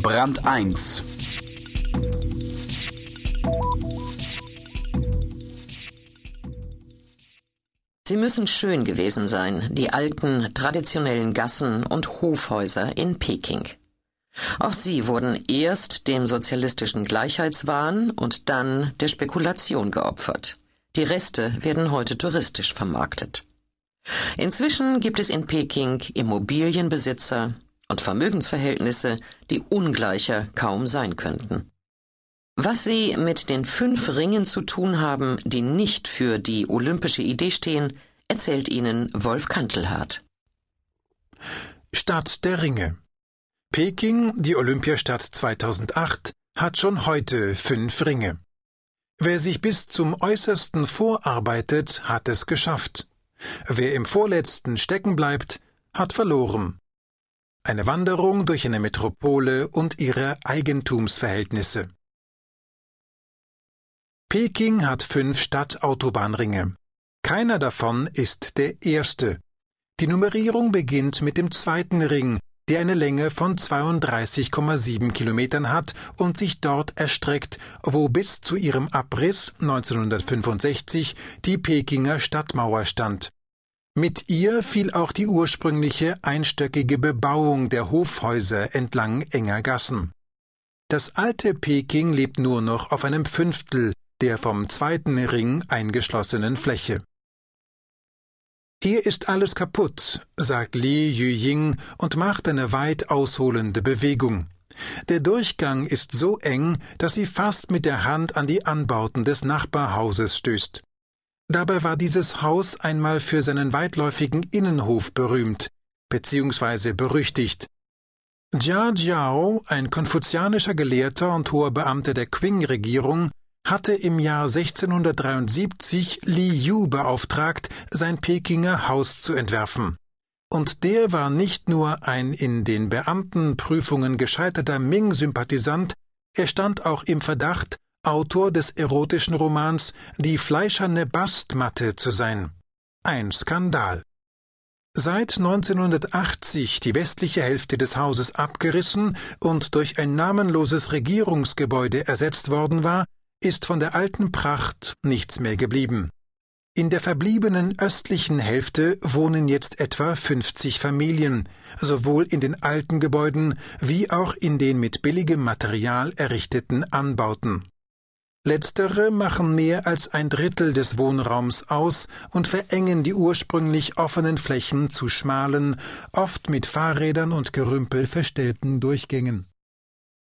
Brand 1 Sie müssen schön gewesen sein, die alten, traditionellen Gassen und Hofhäuser in Peking. Auch sie wurden erst dem sozialistischen Gleichheitswahn und dann der Spekulation geopfert. Die Reste werden heute touristisch vermarktet. Inzwischen gibt es in Peking Immobilienbesitzer und Vermögensverhältnisse, die ungleicher kaum sein könnten. Was sie mit den fünf Ringen zu tun haben, die nicht für die olympische Idee stehen, erzählt Ihnen Wolf Kantelhardt. Stadt der Ringe. Peking, die Olympiastadt 2008, hat schon heute fünf Ringe. Wer sich bis zum Äußersten vorarbeitet, hat es geschafft. Wer im Vorletzten stecken bleibt, hat verloren. Eine Wanderung durch eine Metropole und ihre Eigentumsverhältnisse. Peking hat fünf Stadtautobahnringe. Keiner davon ist der erste. Die Nummerierung beginnt mit dem zweiten Ring, der eine Länge von 32,7 Kilometern hat und sich dort erstreckt, wo bis zu ihrem Abriss 1965 die Pekinger Stadtmauer stand. Mit ihr fiel auch die ursprüngliche einstöckige Bebauung der Hofhäuser entlang enger Gassen. Das alte Peking lebt nur noch auf einem Fünftel der vom zweiten Ring eingeschlossenen Fläche. Hier ist alles kaputt, sagt Li Yuying und macht eine weit ausholende Bewegung. Der Durchgang ist so eng, dass sie fast mit der Hand an die Anbauten des Nachbarhauses stößt. Dabei war dieses Haus einmal für seinen weitläufigen Innenhof berühmt, beziehungsweise berüchtigt. Jia Jiao, ein konfuzianischer Gelehrter und hoher Beamter der Qing-Regierung, hatte im Jahr 1673 Li Yu beauftragt, sein Pekinger Haus zu entwerfen. Und der war nicht nur ein in den Beamtenprüfungen gescheiterter Ming-Sympathisant, er stand auch im Verdacht, Autor des erotischen Romans Die fleischerne Bastmatte zu sein. Ein Skandal. Seit 1980 die westliche Hälfte des Hauses abgerissen und durch ein namenloses Regierungsgebäude ersetzt worden war, ist von der alten Pracht nichts mehr geblieben. In der verbliebenen östlichen Hälfte wohnen jetzt etwa 50 Familien, sowohl in den alten Gebäuden wie auch in den mit billigem Material errichteten Anbauten. Letztere machen mehr als ein Drittel des Wohnraums aus und verengen die ursprünglich offenen Flächen zu schmalen, oft mit Fahrrädern und Gerümpel verstellten Durchgängen